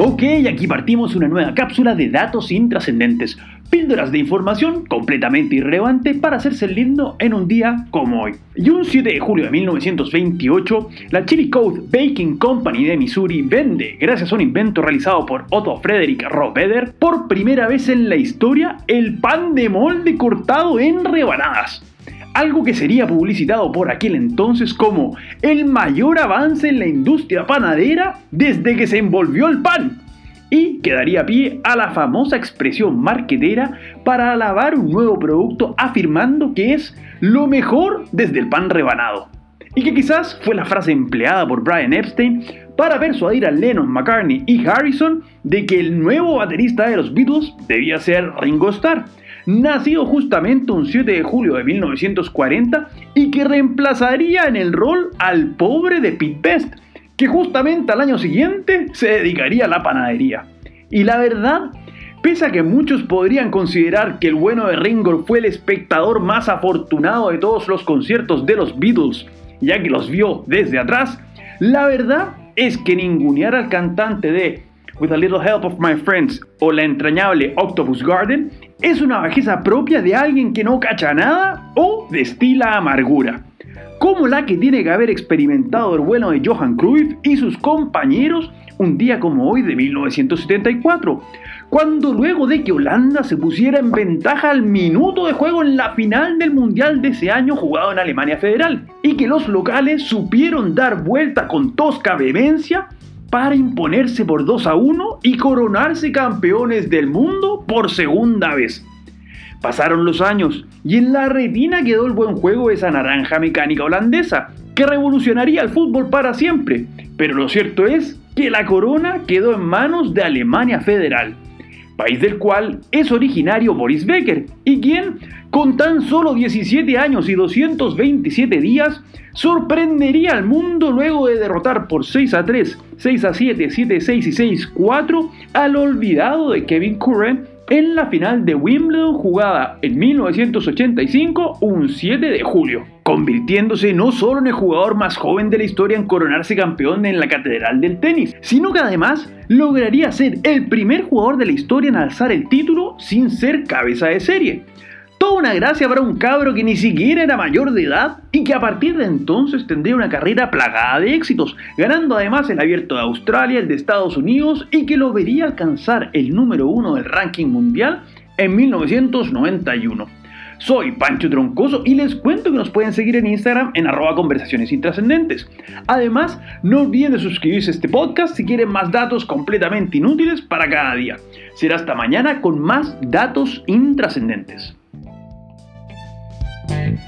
Ok, aquí partimos una nueva cápsula de datos intrascendentes, píldoras de información completamente irrelevante para hacerse lindo en un día como hoy. Y un 7 de julio de 1928, la Chili Code Baking Company de Missouri vende, gracias a un invento realizado por Otto Frederick Rohreder, por primera vez en la historia el pan de molde cortado en rebanadas algo que sería publicitado por aquel entonces como el mayor avance en la industria panadera desde que se envolvió el pan, y que daría pie a la famosa expresión marquetera para alabar un nuevo producto afirmando que es lo mejor desde el pan rebanado. Y que quizás fue la frase empleada por Brian Epstein para persuadir a Lennon, McCartney y Harrison de que el nuevo baterista de los Beatles debía ser Ringo Starr, nacido justamente un 7 de julio de 1940 y que reemplazaría en el rol al pobre de Pete Best, que justamente al año siguiente se dedicaría a la panadería. Y la verdad, pese a que muchos podrían considerar que el bueno de Ringo fue el espectador más afortunado de todos los conciertos de los Beatles, ya que los vio desde atrás, la verdad es que ningunear al cantante de With a Little Help of My Friends o la entrañable Octopus Garden es una bajeza propia de alguien que no cacha nada o destila amargura, como la que tiene que haber experimentado el vuelo de Johan Cruyff y sus compañeros un día como hoy de 1974, cuando luego de que Holanda se pusiera en ventaja al minuto de juego en la final del Mundial de ese año jugado en Alemania Federal, y que los locales supieron dar vuelta con tosca vehemencia para imponerse por 2 a 1 y coronarse campeones del mundo por segunda vez. Pasaron los años y en la retina quedó el buen juego de esa naranja mecánica holandesa, que revolucionaría el fútbol para siempre. Pero lo cierto es que la corona quedó en manos de Alemania Federal, país del cual es originario Boris Becker, y quien, con tan solo 17 años y 227 días, sorprendería al mundo luego de derrotar por 6 a 3, 6 a 7, 7 a 6 y 6 a 4 al olvidado de Kevin Curran en la final de Wimbledon jugada en 1985, un 7 de julio, convirtiéndose no solo en el jugador más joven de la historia en coronarse campeón en la Catedral del Tenis, sino que además lograría ser el primer jugador de la historia en alzar el título sin ser cabeza de serie. Toda una gracia para un cabro que ni siquiera era mayor de edad y que a partir de entonces tendría una carrera plagada de éxitos, ganando además el abierto de Australia, el de Estados Unidos y que lo vería alcanzar el número uno del ranking mundial en 1991. Soy Pancho Troncoso y les cuento que nos pueden seguir en Instagram en arroba conversaciones intrascendentes. Además, no olviden de suscribirse a este podcast si quieren más datos completamente inútiles para cada día. Será hasta mañana con más datos intrascendentes. Thank you.